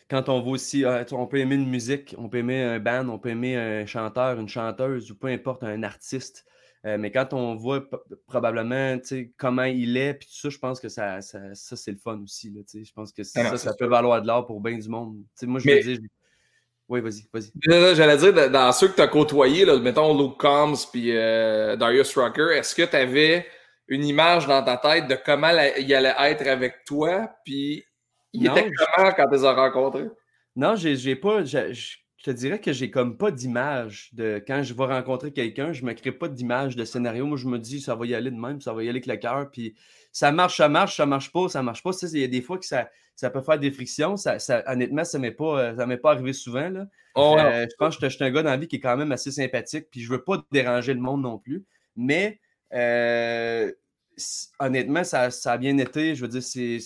quand on voit aussi, ah, on peut aimer une musique, on peut aimer un band, on peut aimer un chanteur, une chanteuse ou peu importe, un artiste. Euh, mais quand on voit probablement comment il est, puis tout ça, je pense que ça, ça, c'est le fun aussi. Là, je pense que ça, ça, peut valoir de l'or pour bien du monde. moi, je veux dire. Oui, vas-y, vas-y. J'allais dire, dans ceux que tu as côtoyés, mettons Luke Combs puis euh, Darius Rucker, est-ce que tu avais une image dans ta tête de comment il allait être avec toi? Puis il était comment quand tu les as rencontrés? Non, j'ai pas. Je, te dirais que j'ai comme pas d'image de quand je vais rencontrer quelqu'un, je me crée pas d'image de scénario. Moi, je me dis ça va y aller de même, ça va y aller avec le cœur. Puis ça marche, ça marche, ça marche pas, ça marche pas. Il y a des fois que ça, ça peut faire des frictions. Ça, honnêtement, ça m'est pas, m'est pas arrivé souvent. Là. Oh, euh, je pense que je suis un gars dans la vie qui est quand même assez sympathique, puis je veux pas déranger le monde non plus. Mais euh, honnêtement, ça, a bien été. Je veux dire, c'est,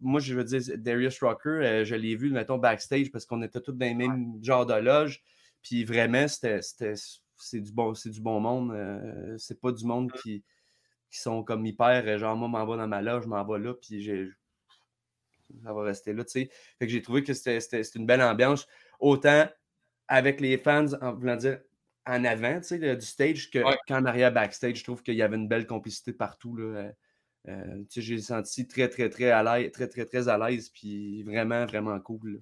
moi, je veux dire, Darius Rocker, euh, je l'ai vu, mettons, backstage parce qu'on était tous dans les mêmes genres de loge. Puis vraiment, c'était, c'est, du bon, c'est du bon monde. Euh, c'est pas du monde qui, qui sont comme hyper, genre, moi, m'en dans ma loge, je m'en vais là, puis j'ai, ça va rester là, tu sais. Fait que j'ai trouvé que c'était, une belle ambiance. Autant avec les fans, en voulant dire, en avant du stage qu'en arrière backstage. Je trouve qu'il y avait une belle complicité partout. Là. Euh, euh, j'ai senti très, très, très à l'aise, très, très, très à l'aise, puis vraiment, vraiment cool.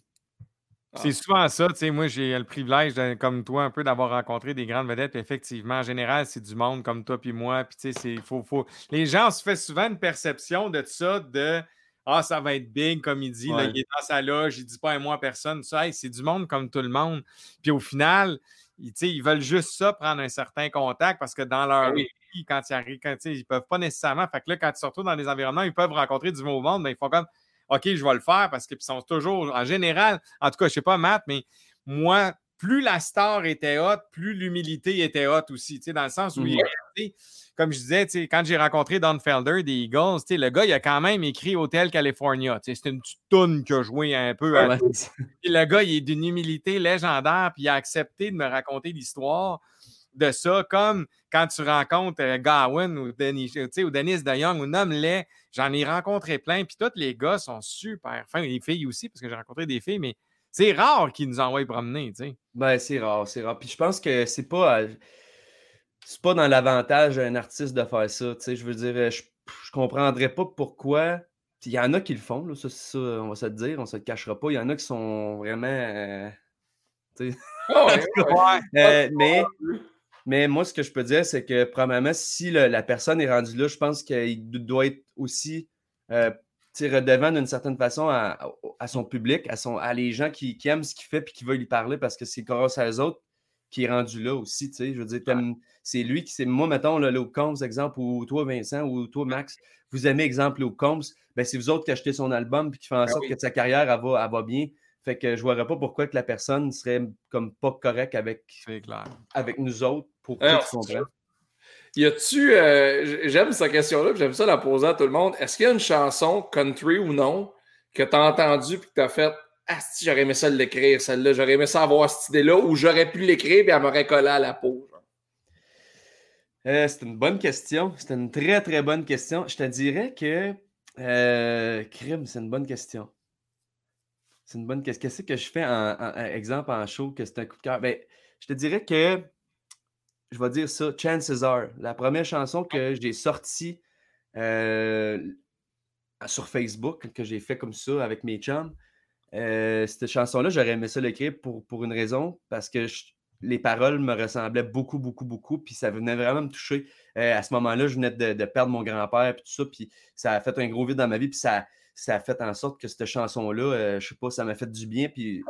C'est souvent ça, tu sais, moi j'ai le privilège, comme toi, un peu d'avoir rencontré des grandes vedettes. effectivement, en général, c'est du monde comme toi puis moi. Puis tu sais, c'est faut, faut... Les gens se font souvent une perception de ça, de Ah, ça va être big, comme il dit, là, il est dans sa loge, il dit pas à moi personne. Ça, c'est du monde comme tout le monde. Puis au final, ils, veulent juste ça, prendre un certain contact parce que dans leur ben vie, quand ils arrivent, quand, ils ne peuvent pas nécessairement. Fait que là, quand ils se retrouvent dans des environnements, ils peuvent rencontrer du nouveau monde, mais ils font comme OK, je vais le faire parce qu'ils sont toujours, en général, en tout cas, je ne sais pas, Matt, mais moi, plus la star était haute, plus l'humilité était haute aussi, dans le sens où il est comme je disais, quand j'ai rencontré Don Felder des Eagles, le gars, il a quand même écrit Hotel California. C'est une petite toune qui a joué un peu. le gars, il est d'une humilité légendaire, puis il a accepté de me raconter l'histoire de ça, comme quand tu rencontres euh, Gawain ou, Denis, ou Dennis DeYoung ou nomme-les, j'en ai rencontré plein, puis tous les gars sont super fins, les filles aussi, parce que j'ai rencontré des filles, mais c'est rare qu'ils nous envoient promener, tu sais. Ben, c'est rare, c'est rare. Puis je pense que c'est pas c'est pas dans l'avantage d'un artiste de faire ça. Je veux dire, je, je comprendrais pas pourquoi. Il y en a qui le font, là, ça, ça, on va se le dire, on se le cachera pas. Il y en a qui sont vraiment. Euh, <laughs> mais, mais moi, ce que je peux dire, c'est que, probablement, si la personne est rendue là, je pense qu'il doit être aussi euh, redevant d'une certaine façon à, son public, à, son, à les gens qui, aiment ce qu'il fait et qui veulent lui parler parce que c'est grâce à eux autres qui est rendu là aussi. Je veux dire, c'est lui qui c'est moi, mettons, le Luke Combs, exemple, ou toi, Vincent, ou toi, Max, vous aimez, exemple, Luke Combs, ben, c'est vous autres qui achetez son album et qui font en ben sorte que sa carrière elle va, va, bien. Fait que je ne vois pas pourquoi que la personne serait comme pas correcte avec, avec nous autres pour que tu Y a-tu, euh, j'aime cette question-là, j'aime ça la poser à tout le monde. Est-ce qu'il y a une chanson, country ou non, que tu as entendue et que tu as fait ah, si j'aurais aimé ça l'écrire, celle-là. J'aurais aimé ça avoir cette idée-là, ou j'aurais pu l'écrire et elle m'aurait collé à la peau. Euh, c'est une bonne question. C'est une très, très bonne question. Je te dirais que. Euh, crime, c'est une bonne question. C'est une bonne question. Qu'est-ce que je fais en, exemple en show que c'est un coup de cœur? Ben, je te dirais que. Je vais dire ça. Chances are. La première chanson que j'ai sortie. Euh, sur Facebook que j'ai fait comme ça avec mes chums. Euh, cette chanson-là, j'aurais aimé ça l'écrire pour, pour une raison, parce que les paroles me ressemblaient beaucoup, beaucoup, beaucoup, puis ça venait vraiment me toucher. Euh, à ce moment-là, je venais de, perdre mon grand-père, puis tout ça, puis ça a fait un gros vide dans ma vie, puis ça, ça a fait en sorte que cette chanson-là, euh, je sais pas, ça m'a fait du bien, puis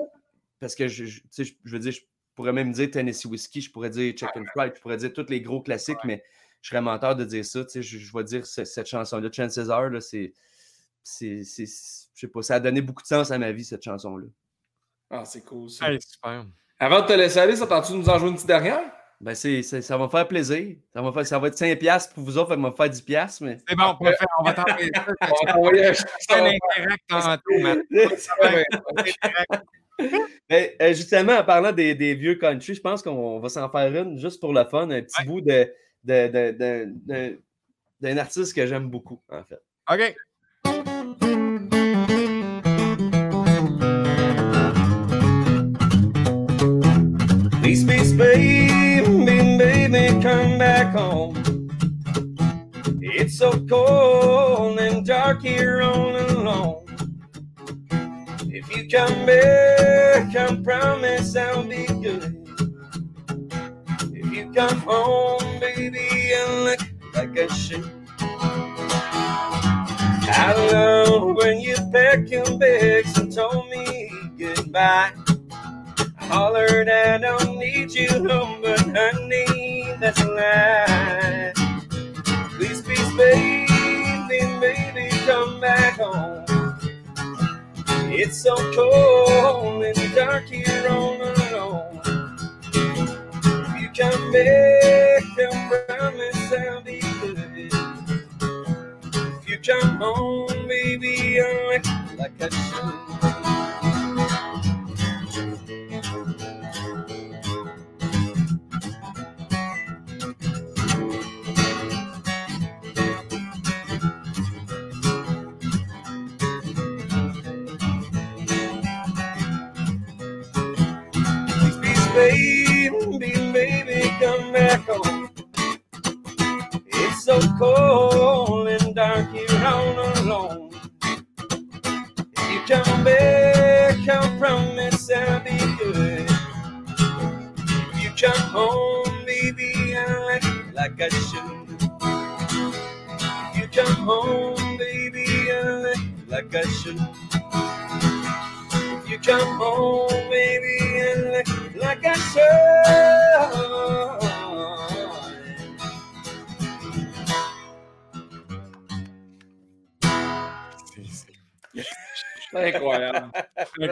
parce que je, je, je, veux dire, je pourrais même dire Tennessee Whiskey, je pourrais dire Chicken Fried, je pourrais dire tous les gros classiques, mais je serais menteur de dire ça. Je, je vais dire cette chanson-là, Chances Are, c'est c'est, je sais pas, ça a donné beaucoup de sens à ma vie, cette chanson-là. Ah, c'est cool. Ça. super. Avant de te laisser aller, de nous en jouer une petite dernière? Ben, c'est, ça va me faire plaisir. Ça va, faire, ça va être 5$ pour vous autres, ça va me faire 10$. Mais... C'est bon, on, <laughs> faire, on va t'envoyer ça. on va t'envoyer un interact tantôt, <laughs> ben, euh, justement, en parlant des, des vieux country, je pense qu'on va s'en faire une juste pour le fun, un petit bout de, de, de, d'un artiste que j'aime beaucoup, en fait. OK. Baby, baby, come back home. It's so cold and dark here all alone. If you come back, I promise I'll be good. If you come home, baby, I look like I should. I love when you packed your bags and told me goodbye. Hollered, I don't need you home, but honey, that's a lie. Please, please, baby, baby, come back home. It's so cold and dark here all alone. If you come back, I promise I'll be come home, baby, I like I should.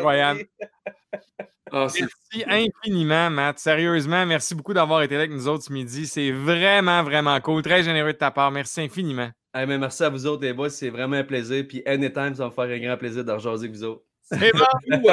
Incroyable. <laughs> Ah, merci infiniment, Matt. Sérieusement, merci beaucoup d'avoir été là avec nous autres ce midi. C'est vraiment, vraiment cool. Très généreux de ta part. Merci infiniment. merci à vous autres, les boys. C'est vraiment un plaisir. Puis, anytime, ça va me faire un grand plaisir de rejoindre avec vous autres. C'est bon. <laughs>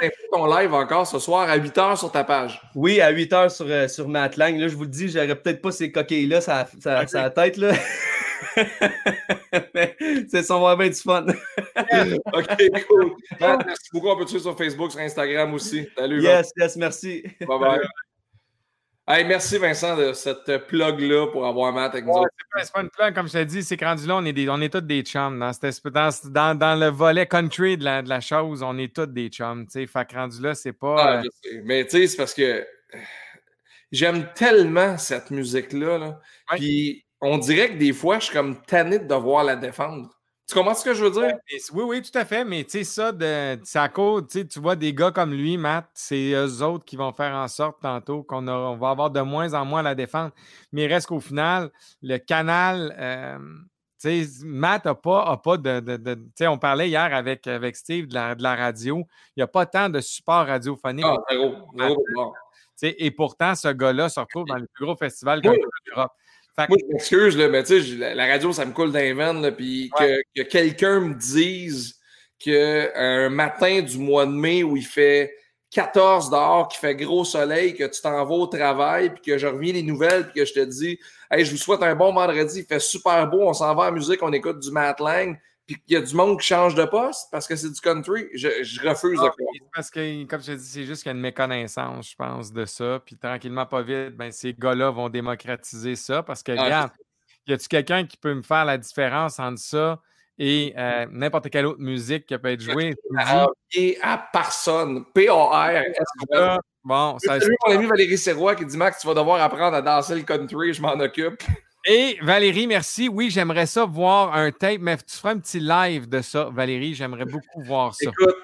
Euh, ton live encore ce soir à 8 h sur ta page. Oui, à 8 h sur, euh, sur Matt Lang. Là, je vous le dis, j'aurais peut-être pas ces coquilles-là, ça, ça, la tête. Là. <laughs> <laughs> c'est son va bien du fun. <laughs> OK, cool. merci beaucoup. On peut te suivre sur Facebook, sur Instagram aussi. Salut. Yes, yes, merci. Bye bye. Hey, merci Vincent de cette plug-là pour avoir Matt avec nous. C'est pas, une plug, comme je t'ai dit, c'est que rendu là, on est, des, on est tous des chums. Dans, dans, dans, le volet country de la, de la chose, on est tous des chums. Fait que rendu là, c'est pas. Ah, euh, Mais tu sais, c'est parce que j'aime tellement cette musique-là. Là. Puis on dirait que des fois, je suis comme tanné de devoir la défendre. Tu comprends ce que je veux dire? Oui, oui, tout à fait. Mais tu sais, ça, de, ça cause, tu vois des gars comme lui, Matt, c'est eux autres qui vont faire en sorte tantôt qu'on on va avoir de moins en moins à la défendre. Mais il reste qu'au final, le canal, euh, tu sais, Matt n'a pas, a pas de. de, tu sais, on parlait hier avec, avec Steve de la, de la radio. Il n'y a pas tant de support radiophonique. Ah, zéro, zéro, Et pourtant, ce gars-là se retrouve dans les plus gros festivals oui. l'Europe. Moi, je m'excuse, mais tu sais, la, radio, ça me coule dans les veines, puis que, quelqu'un me dise qu'un matin du mois de mai où il fait 14 dehors, qu'il fait gros soleil, que tu t'en vas au travail, puis que je reviens les nouvelles, puis que je te dis Hey, je vous souhaite un bon vendredi, il fait super beau, on s'en va en musique, on écoute du Matt Lang, puis qu'il y a du monde qui change de poste parce que c'est du country, je, refuse de ah, croire. Parce que, comme je te dis, c'est juste qu'il y a une méconnaissance, je pense, de ça. Puis tranquillement, pas vite, ben, ces gars-là vont démocratiser ça parce que, ah, regarde, y a-tu quelqu'un qui peut me faire la différence entre ça et euh, n'importe quelle autre musique qui peut être jouée? à personne. P-A-R. Bon, ça. C'est mon ami Valérie Serrois qui dit Max, tu vas devoir apprendre à danser le country, je m'en occupe. Et Valérie, merci. Oui, j'aimerais ça voir un tape, mais tu feras un petit live de ça, Valérie. J'aimerais beaucoup voir ça. Écoute,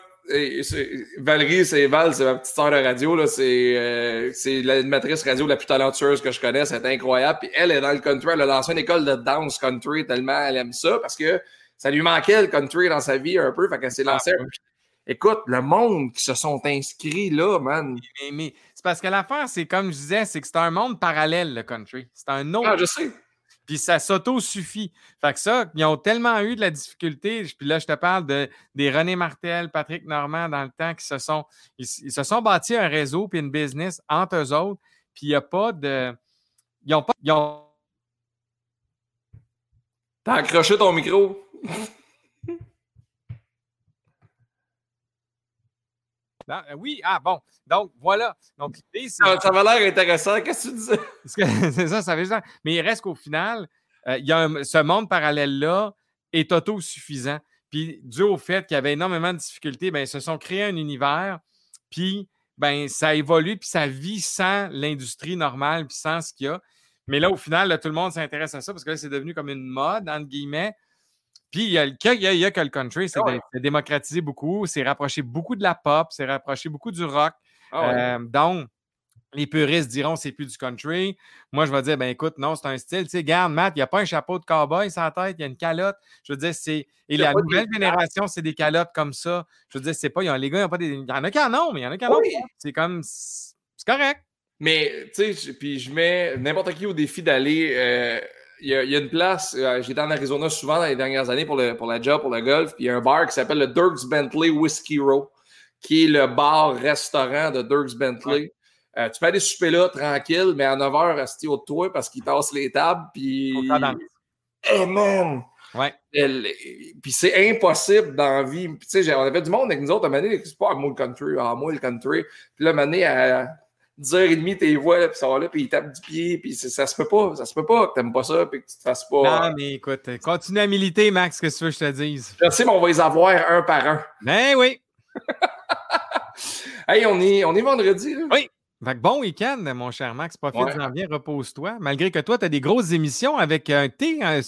Valérie, c'est Val, c'est ma petite sœur de radio. Euh, c'est l'animatrice radio la plus talentueuse que je connais. C'est incroyable. Puis elle est dans le country. Elle a lancé une école de danse country tellement elle aime ça parce que ça lui manquait le country dans sa vie un peu. Fait qu'elle s'est lancée. Ah, Écoute, le monde qui se sont inscrits là, man. Mais, c'est parce que l'affaire, c'est comme je disais, c'est que c'est un monde parallèle, le country. C'est un autre. Ah, je sais. Puis ça s'auto-suffit. Fait que ça, ils ont tellement eu de la difficulté. Puis là, je te parle de, des René Martel, Patrick Normand dans le temps qui se sont. Ils, se sont bâtis un réseau puis une business entre eux autres. Puis il n'y a pas de. Ils n'ont pas. Ils ont... T'as accroché ton micro? <laughs> Euh, oui, ah bon. Donc, voilà. Donc, ça, ça va l'air intéressant. Qu'est-ce que tu disais? <laughs> c'est ça, ça veut dire. Mais il reste qu'au final, euh, il y a ce monde parallèle-là est autosuffisant. Puis, dû au fait qu'il y avait énormément de difficultés, ben, ils se sont créés un univers. Puis, ben, ça évolue, puis ça vit sans l'industrie normale, puis sans ce qu'il y a. Mais là, au final, tout le monde s'intéresse à ça parce que là, c'est devenu comme une mode, entre guillemets. Puis il y, a, que le country, c'est ah démocratisé beaucoup, c'est rapproché beaucoup de la pop, c'est rapproché beaucoup du rock. Ah euh, donc, les puristes diront c'est plus du country. Moi, je vais dire, ben écoute, non, c'est un style. Tu sais, garde, Matt, il n'y a pas un chapeau de cowboy sur la tête, il y a une calotte. Je veux dire, c'est. Et la nouvelle génération, c'est des calottes comme ça. Je veux dire, c'est pas. Les gars, il y, a pas des... il y en a qui en ont, mais il y en a qui en ont C'est comme. C'est correct. Mais, tu sais, puis je mets n'importe qui au défi d'aller. Euh, il y, a, une place, euh, j'étais en Arizona souvent dans les dernières années pour, le, pour la job, pour le golf, puis il y a un bar qui s'appelle le Dirks Bentley Whiskey Row, qui est le bar-restaurant de Dirks Bentley. Euh, tu peux aller souper là tranquille, mais à 9h, rester au toit parce qu'il tasse les tables, puis. Oh man! Ouais. Puis c'est impossible dans la vie. Tu sais, on avait du monde avec nous autres à Mané, c'est pas à moi le country, à moi le country. Puis là, Mané, à 10h30, t'es voix, puis ça va là, puis il tape du pied, puis ça se peut pas, ça se peut pas que t'aimes pas ça, puis que tu te fasses pas. Non, mais écoute, continue à militer, Max, que tu veux que je te dise. Je sais, mais on va les avoir un par un. Ben oui. <laughs> hey, on est, on est vendredi, là. Oui bon week-end, mon cher Max. Profite-en bien, repose-toi. Malgré que toi, tu as des grosses émissions avec un T. Hein,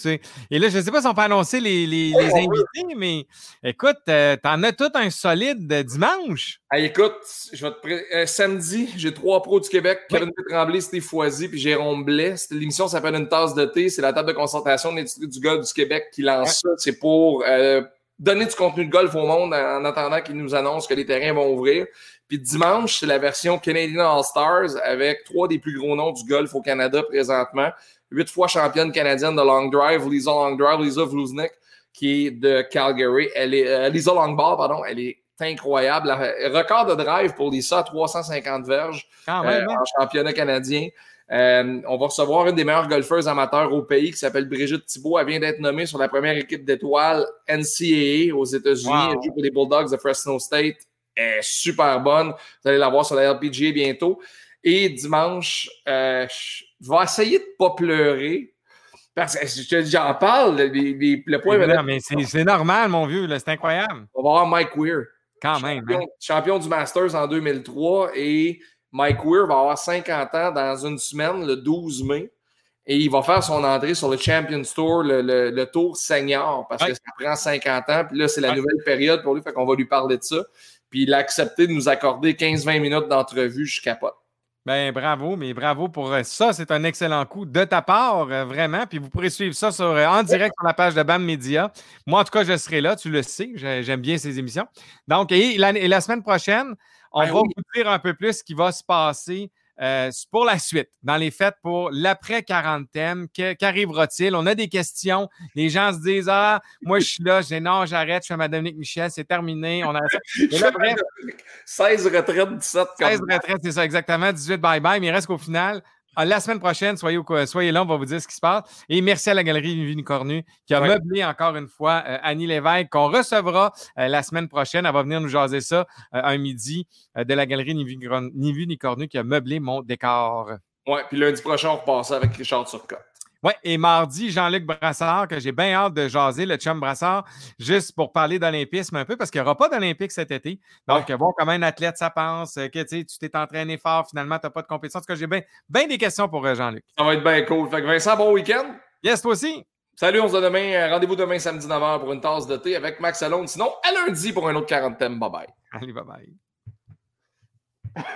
et là, je ne sais pas si on peut annoncer les, invités, mais écoute, euh, tu en as tout un solide dimanche. écoute, je vais te euh, samedi, j'ai trois pros du Québec, Kevin Tremblay, Steve Foisy, puis Jérôme Blais. L'émission s'appelle Une tasse de thé. C'est la table de concertation de l'Institut du golf du Québec qui lance ça. C'est pour euh, donner du contenu de golf au monde en attendant qu'ils nous annoncent que les terrains vont ouvrir. Puis dimanche, c'est la version Canadian All-Stars avec trois des plus gros noms du golf au Canada présentement. Huit fois championne canadienne de long drive, Lisa Long Drive, Lisa Vluznik, qui est de Calgary. Elle est, euh, Lisa Longball, pardon, elle est incroyable. record de drive pour Lisa, 350 verges euh, hein? en championnat canadien. Euh, on va recevoir une des meilleures golfeuses amateurs au pays qui s'appelle Brigitte Thibault. Elle vient d'être nommée sur la première équipe d'étoiles NCAA aux États-Unis. Elle joue pour les Bulldogs de Fresno State est super bonne. Vous allez la voir sur la LPGA bientôt. Et dimanche, euh, je vais essayer de ne pas pleurer. Parce que j'en parle, le point. Mais c'est normal, mon vieux, c'est incroyable. On va voir Mike Weir. Quand même. Champion, hein. champion, du Masters en 2003. Et Mike Weir va avoir 50 ans dans une semaine, le 12 mai. Et il va faire son entrée sur le Champions Tour, le, Tour Senior, parce que ça prend 50 ans. Puis là, c'est la nouvelle période pour lui, fait qu'on va lui parler de ça. Puis il a accepté de nous accorder 15-20 minutes d'entrevue, je capote. Ben bravo, mais bravo pour euh, ça. C'est un excellent coup de ta part, euh, vraiment. Puis vous pourrez suivre ça sur, euh, en direct sur la page de BAM Media. Moi, en tout cas, je serai là, tu le sais. J'aime bien ces émissions. Donc, et la, semaine prochaine, on ben va vous dire un peu plus ce qui va se passer euh, pour la suite, dans les fêtes pour l'après-quarantaine, qu'arrivera-t-il? On a des questions. Les gens se disent Ah, moi, je suis là, j'ai non, j'arrête, je fais ma Dominique Michel, c'est terminé. On a... 16 <laughs> retraites, 17 16 retraites, c'est ça, exactement. 18 bye-bye, mais il reste qu'au final, la semaine prochaine, soyez, soyez là, on va vous dire ce qui se passe. Et merci à la Galerie Vini Cornu qui a meublé encore une fois euh, Annie Lévesque, qu'on recevra euh, la semaine prochaine. Elle va venir nous jaser ça euh, un midi de la Galerie Vini Cornu qui a meublé mon décor. Oui, puis lundi prochain, on repasse avec Richard Turcotte. Oui, et mardi, Jean-Luc Brassard, que j'ai bien hâte de jaser, le chum Brassard, juste pour parler d'olympisme un peu, parce qu'il n'y aura pas d'Olympique cet été. Donc, voir comment un athlète ça pense, que tu t'es entraîné fort, finalement, tu n'as pas de compétition. En tout cas, j'ai bien ben des questions pour euh, Jean-Luc. Ça va être bien cool. Fait que Vincent, bon week-end. Yes, toi aussi. Salut, on se voit demain. Euh, rendez-vous demain samedi 9h pour une tasse de thé avec Max Alone. Sinon, à lundi pour un autre 40 thème. Bye bye. Allez, bye bye.